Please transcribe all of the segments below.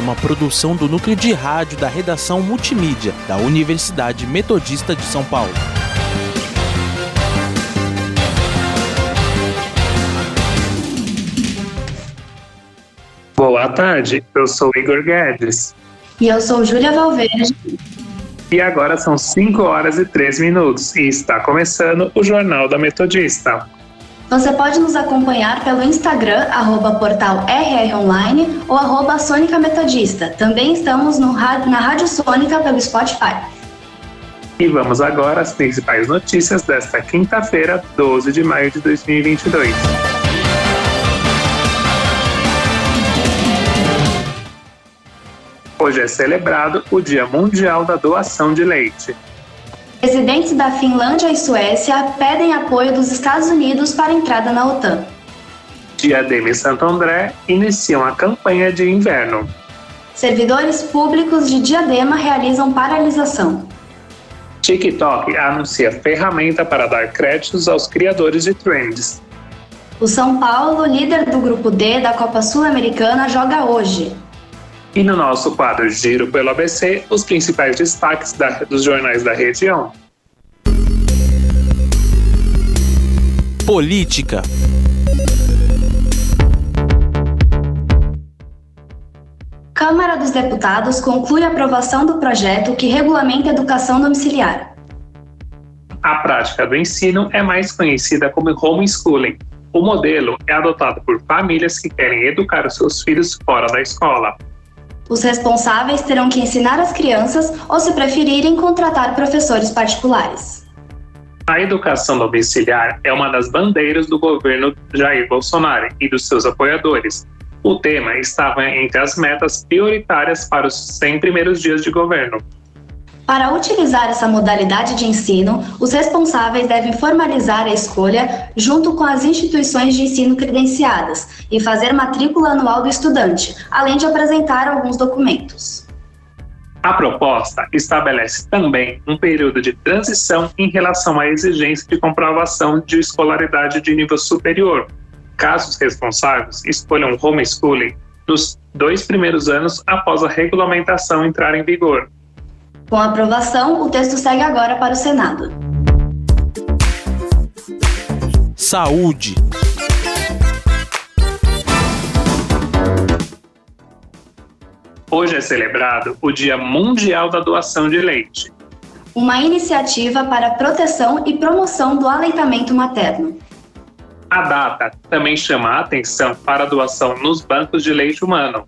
uma produção do núcleo de rádio da redação multimídia da Universidade Metodista de São Paulo. Boa tarde, eu sou Igor Guedes. E eu sou Júlia Valverde. E agora são 5 horas e 3 minutos e está começando o Jornal da Metodista. Você pode nos acompanhar pelo Instagram, arroba portal RROnline ou arroba Sônica Metodista. Também estamos no, na Rádio Sônica pelo Spotify. E vamos agora às principais notícias desta quinta-feira, 12 de maio de 2022. Hoje é celebrado o Dia Mundial da Doação de Leite. Presidentes da Finlândia e Suécia pedem apoio dos Estados Unidos para a entrada na OTAN. Diadema e Santo André iniciam a campanha de inverno. Servidores públicos de Diadema realizam paralisação. TikTok anuncia ferramenta para dar créditos aos criadores de trends. O São Paulo, líder do grupo D da Copa Sul-Americana, joga hoje. E no nosso quadro Giro pelo ABC, os principais destaques da, dos jornais da região. Política. Câmara dos Deputados conclui a aprovação do projeto que regulamenta a educação domiciliar. A prática do ensino é mais conhecida como homeschooling. O modelo é adotado por famílias que querem educar os seus filhos fora da escola. Os responsáveis terão que ensinar as crianças ou, se preferirem, contratar professores particulares. A educação domiciliar é uma das bandeiras do governo Jair Bolsonaro e dos seus apoiadores. O tema estava entre as metas prioritárias para os 100 primeiros dias de governo. Para utilizar essa modalidade de ensino, os responsáveis devem formalizar a escolha junto com as instituições de ensino credenciadas e fazer matrícula anual do estudante, além de apresentar alguns documentos. A proposta estabelece também um período de transição em relação à exigência de comprovação de escolaridade de nível superior, caso os responsáveis escolham homeschooling nos dois primeiros anos após a regulamentação entrar em vigor. Com a aprovação, o texto segue agora para o Senado. Saúde. Hoje é celebrado o Dia Mundial da Doação de Leite. Uma iniciativa para a proteção e promoção do aleitamento materno. A data também chama a atenção para a doação nos bancos de leite humano,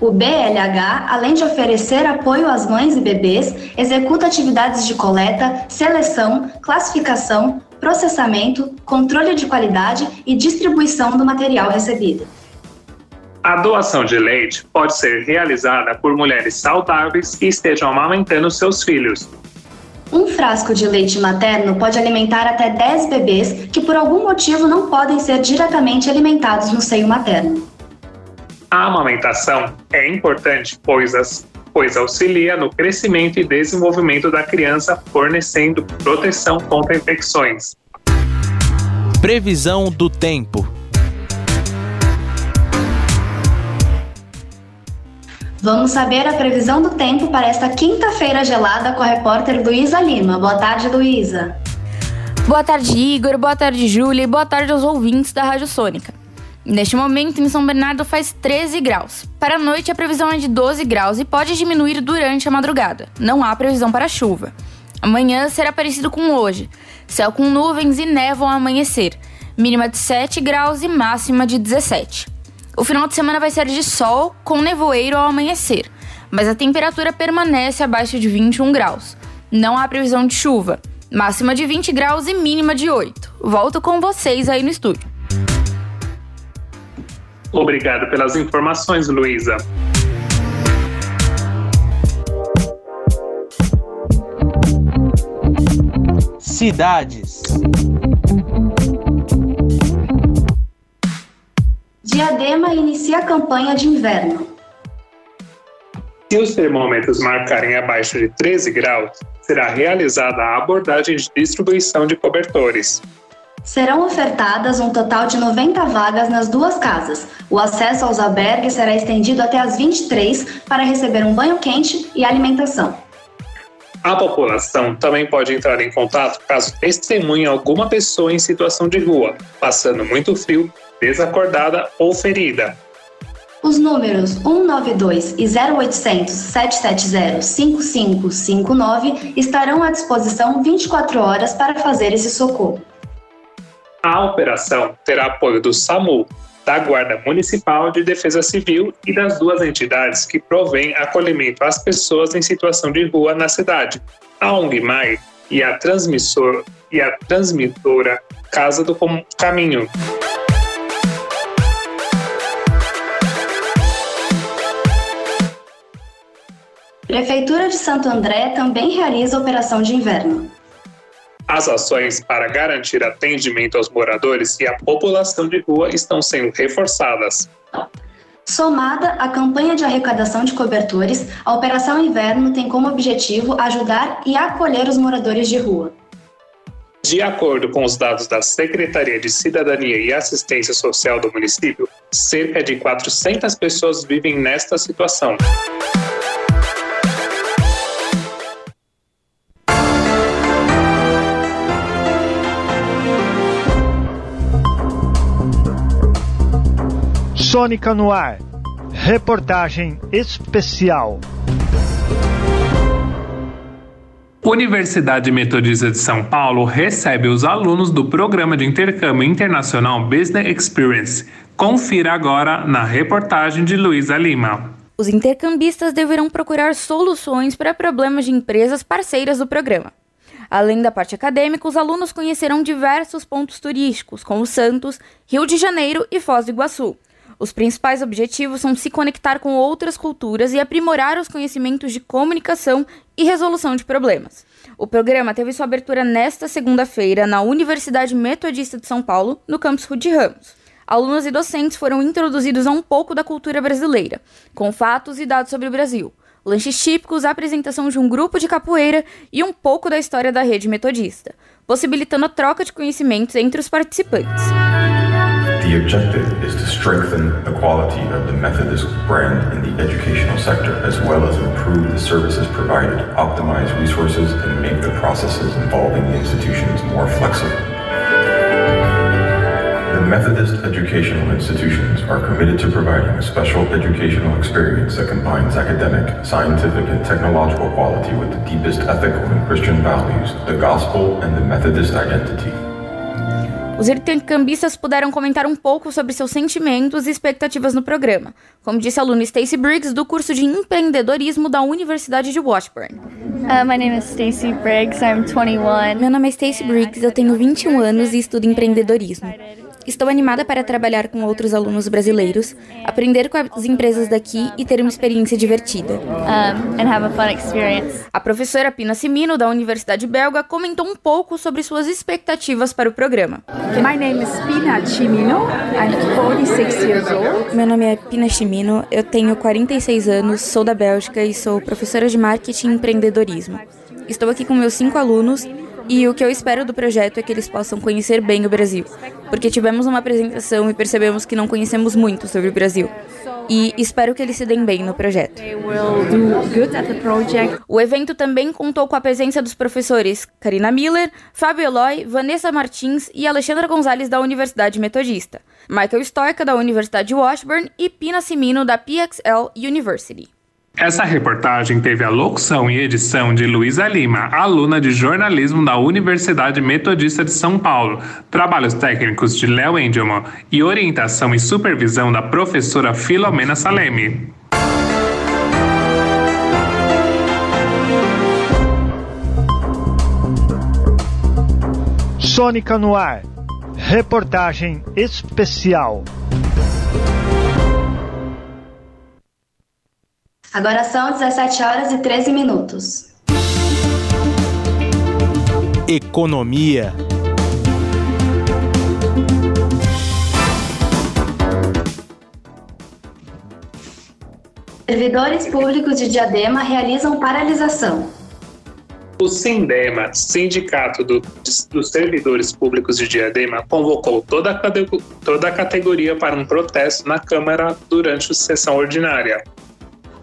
o BLH, além de oferecer apoio às mães e bebês, executa atividades de coleta, seleção, classificação, processamento, controle de qualidade e distribuição do material recebido. A doação de leite pode ser realizada por mulheres saudáveis que estejam amamentando seus filhos. Um frasco de leite materno pode alimentar até 10 bebês que por algum motivo não podem ser diretamente alimentados no seio materno. A amamentação é importante, pois, as, pois auxilia no crescimento e desenvolvimento da criança, fornecendo proteção contra infecções. Previsão do tempo. Vamos saber a previsão do tempo para esta quinta-feira gelada com a repórter Luísa Lima. Boa tarde, Luísa. Boa tarde, Igor. Boa tarde, Júlia. E boa tarde aos ouvintes da Rádio Sônica. Neste momento, em São Bernardo faz 13 graus. Para a noite, a previsão é de 12 graus e pode diminuir durante a madrugada. Não há previsão para chuva. Amanhã será parecido com hoje. Céu com nuvens e névoa ao amanhecer. Mínima de 7 graus e máxima de 17. O final de semana vai ser de sol com nevoeiro ao amanhecer, mas a temperatura permanece abaixo de 21 graus. Não há previsão de chuva. Máxima de 20 graus e mínima de 8. Volto com vocês aí no estúdio. Obrigado pelas informações, Luísa. Cidades. Diadema inicia a campanha de inverno. Se os termômetros marcarem abaixo de 13 graus, será realizada a abordagem de distribuição de cobertores, Serão ofertadas um total de 90 vagas nas duas casas. O acesso aos albergues será estendido até as 23 para receber um banho quente e alimentação. A população também pode entrar em contato caso testemunhe alguma pessoa em situação de rua, passando muito frio, desacordada ou ferida. Os números 192 e 0800 770 5559 estarão à disposição 24 horas para fazer esse socorro. A operação terá apoio do SAMU, da Guarda Municipal de Defesa Civil e das duas entidades que provêm acolhimento às pessoas em situação de rua na cidade, a ONG MAI e a transmissor e a transmitora Casa do Caminho. Prefeitura de Santo André também realiza operação de inverno. As ações para garantir atendimento aos moradores e à população de rua estão sendo reforçadas. Somada à campanha de arrecadação de cobertores, a Operação Inverno tem como objetivo ajudar e acolher os moradores de rua. De acordo com os dados da Secretaria de Cidadania e Assistência Social do município, cerca de 400 pessoas vivem nesta situação. Sônica no ar. Reportagem especial. Universidade Metodista de São Paulo recebe os alunos do Programa de Intercâmbio Internacional Business Experience. Confira agora na reportagem de Luísa Lima. Os intercambistas deverão procurar soluções para problemas de empresas parceiras do programa. Além da parte acadêmica, os alunos conhecerão diversos pontos turísticos, como Santos, Rio de Janeiro e Foz do Iguaçu, os principais objetivos são se conectar com outras culturas e aprimorar os conhecimentos de comunicação e resolução de problemas. O programa teve sua abertura nesta segunda-feira na Universidade Metodista de São Paulo, no campus Rude Ramos. Alunos e docentes foram introduzidos a um pouco da cultura brasileira, com fatos e dados sobre o Brasil, lanches típicos, a apresentação de um grupo de capoeira e um pouco da história da rede metodista, possibilitando a troca de conhecimentos entre os participantes. The objective is to strengthen the quality of the Methodist brand in the educational sector, as well as improve the services provided, optimize resources, and make the processes involving the institutions more flexible. The Methodist educational institutions are committed to providing a special educational experience that combines academic, scientific, and technological quality with the deepest ethical and Christian values, the gospel, and the Methodist identity. Os intercambistas puderam comentar um pouco sobre seus sentimentos e expectativas no programa, como disse a aluna Stacey Briggs do curso de empreendedorismo da Universidade de Washburn. Uh, my name is Stacey Briggs. I'm 21. Meu nome é Stacey Briggs, eu tenho 21 anos e estudo empreendedorismo. Estou animada para trabalhar com outros alunos brasileiros, aprender com as empresas daqui e ter uma experiência divertida. Um, and have a fun experience. A professora Pina Simino, da Universidade Belga, comentou um pouco sobre suas expectativas para o programa. My name is Pina Chimino. I'm 46 years old. Meu nome é Pina Chimino, eu tenho 46 anos, sou da Bélgica e sou professora de marketing e empreendedorismo. Estou aqui com meus cinco alunos e o que eu espero do projeto é que eles possam conhecer bem o Brasil, porque tivemos uma apresentação e percebemos que não conhecemos muito sobre o Brasil. E espero que eles se deem bem no projeto. O evento também contou com a presença dos professores Karina Miller, Fábio Eloy, Vanessa Martins e Alexandra Gonzalez da Universidade Metodista, Michael Stoica da Universidade de Washburn e Pina Simino da PXL University. Essa reportagem teve a locução e edição de Luísa Lima, aluna de jornalismo da Universidade Metodista de São Paulo, trabalhos técnicos de Léo Engelman e orientação e supervisão da professora Filomena Salemi. Sônica no ar. Reportagem especial. Agora são 17 horas e 13 minutos. Economia. Servidores públicos de Diadema realizam paralisação. O Sindema, Sindicato do, dos Servidores Públicos de Diadema, convocou toda a, toda a categoria para um protesto na Câmara durante a sessão ordinária.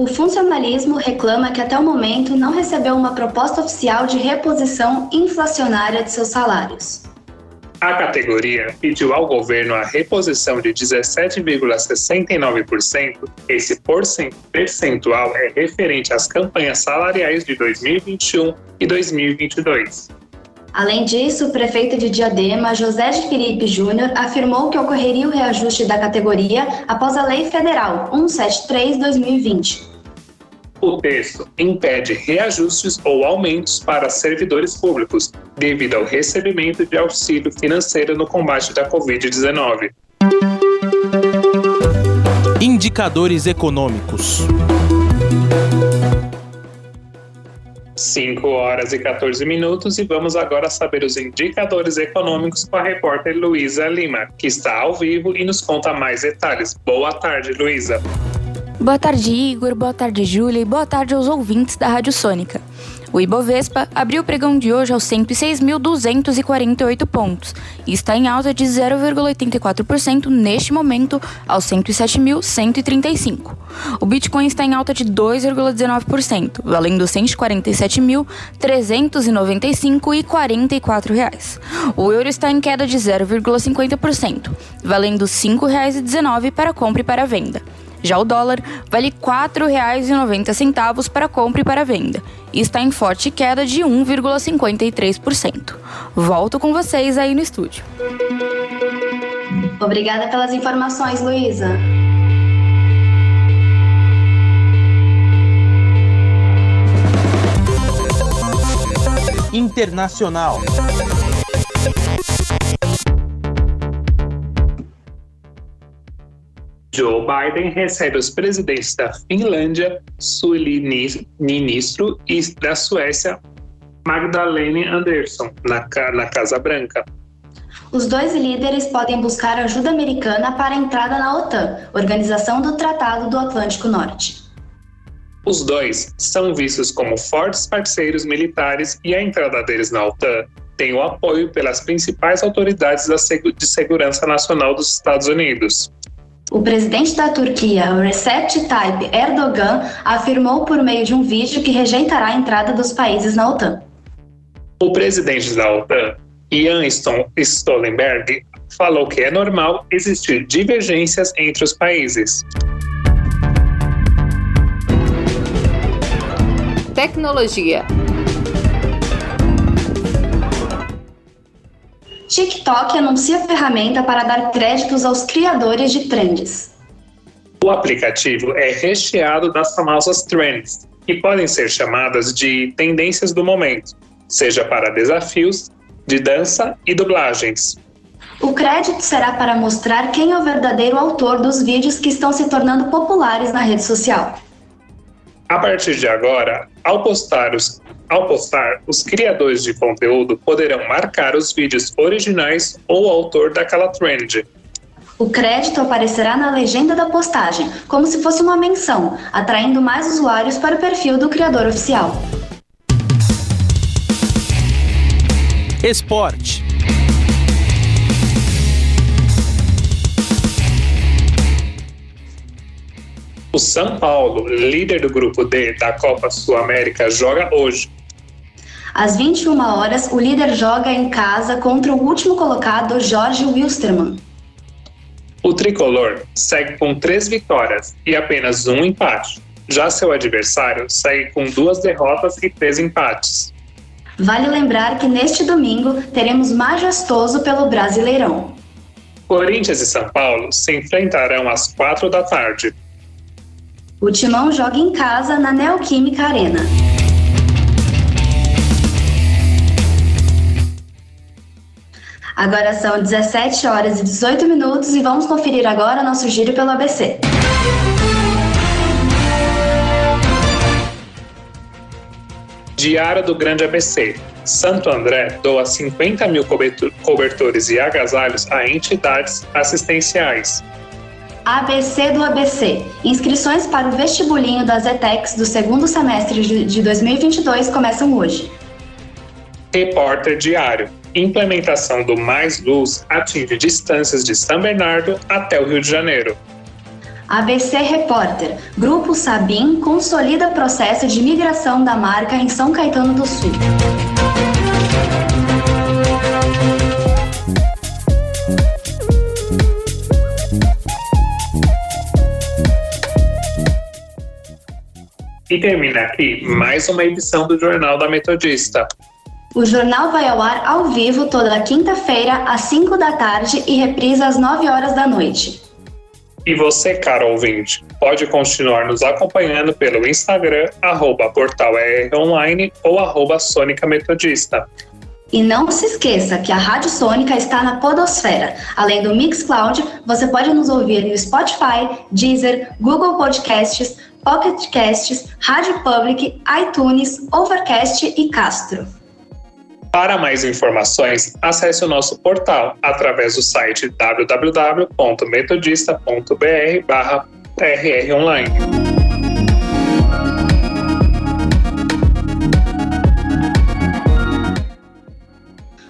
O funcionalismo reclama que até o momento não recebeu uma proposta oficial de reposição inflacionária de seus salários. A categoria pediu ao governo a reposição de 17,69%. Esse percentual é referente às campanhas salariais de 2021 e 2022. Além disso, o prefeito de Diadema, José de Felipe Júnior, afirmou que ocorreria o reajuste da categoria após a Lei Federal 173/2020. O texto impede reajustes ou aumentos para servidores públicos devido ao recebimento de auxílio financeiro no combate da Covid-19. Indicadores econômicos. 5 horas e 14 minutos e vamos agora saber os indicadores econômicos com a repórter Luísa Lima, que está ao vivo e nos conta mais detalhes. Boa tarde, Luísa. Boa tarde, Igor. Boa tarde, Júlia. E boa tarde aos ouvintes da Rádio Sônica. O Ibovespa abriu o pregão de hoje aos 106.248 pontos e está em alta de 0,84% neste momento aos 107.135. O Bitcoin está em alta de 2,19%, valendo 147.395,44 reais. O euro está em queda de 0,50%, valendo R$ 5,19 para compra e para venda. Já o dólar vale R$ 4,90 para compra e para venda e está em forte queda de 1,53%. Volto com vocês aí no estúdio. Obrigada pelas informações, Luísa. Internacional. Joe Biden recebe os presidentes da Finlândia, Sully Ministro, e da Suécia, Magdalene Andersson, na, na Casa Branca. Os dois líderes podem buscar ajuda americana para a entrada na OTAN, Organização do Tratado do Atlântico Norte. Os dois são vistos como fortes parceiros militares e a entrada deles na OTAN tem o apoio pelas principais autoridades de segurança nacional dos Estados Unidos. O presidente da Turquia, Recep Tayyip Erdogan, afirmou por meio de um vídeo que rejeitará a entrada dos países na OTAN. O presidente da OTAN, Ian Stoltenberg, falou que é normal existir divergências entre os países. Tecnologia. TikTok anuncia ferramenta para dar créditos aos criadores de trends. O aplicativo é recheado das famosas trends, que podem ser chamadas de tendências do momento, seja para desafios, de dança e dublagens. O crédito será para mostrar quem é o verdadeiro autor dos vídeos que estão se tornando populares na rede social. A partir de agora, ao postar os ao postar, os criadores de conteúdo poderão marcar os vídeos originais ou autor daquela trend. O crédito aparecerá na legenda da postagem, como se fosse uma menção, atraindo mais usuários para o perfil do criador oficial. Esporte. O São Paulo, líder do grupo D da Copa Sul-América, joga hoje às 21 horas, o líder joga em casa contra o último colocado, Jorge Wilstermann. O tricolor segue com três vitórias e apenas um empate. Já seu adversário segue com duas derrotas e três empates. Vale lembrar que neste domingo teremos majestoso pelo Brasileirão. Corinthians e São Paulo se enfrentarão às quatro da tarde. O Timão joga em casa na Neoquímica Arena. Agora são 17 horas e 18 minutos e vamos conferir agora nosso giro pelo ABC. Diário do Grande ABC. Santo André doa 50 mil cobertores e agasalhos a entidades assistenciais. ABC do ABC. Inscrições para o vestibulinho das ETECs do segundo semestre de 2022 começam hoje. Repórter Diário. Implementação do Mais Luz atinge distâncias de São Bernardo até o Rio de Janeiro. ABC Repórter. Grupo Sabim consolida processo de migração da marca em São Caetano do Sul. E termina aqui mais uma edição do Jornal da Metodista. O jornal vai ao ar ao vivo toda quinta-feira, às 5 da tarde e reprisa às 9 horas da noite. E você, caro ouvinte, pode continuar nos acompanhando pelo Instagram, arroba ou arroba Sônica Metodista. E não se esqueça que a Rádio Sônica está na Podosfera. Além do Mixcloud, você pode nos ouvir no Spotify, Deezer, Google Podcasts, Pocket Casts, Rádio Public, iTunes, Overcast e Castro. Para mais informações, acesse o nosso portal através do site www.metodista.br/trronline.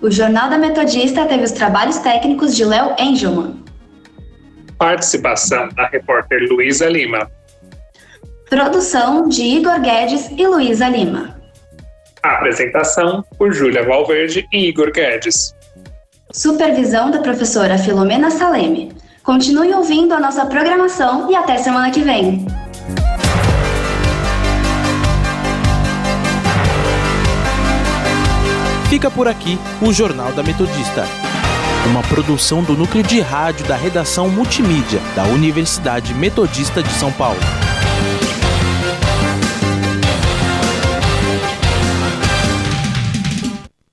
O Jornal da Metodista teve os trabalhos técnicos de Léo Engelman. Participação da repórter Luísa Lima. Produção de Igor Guedes e Luísa Lima. Apresentação por Júlia Valverde e Igor Guedes. Supervisão da professora Filomena Saleme. Continue ouvindo a nossa programação e até semana que vem. Fica por aqui o Jornal da Metodista. Uma produção do núcleo de rádio da redação multimídia da Universidade Metodista de São Paulo.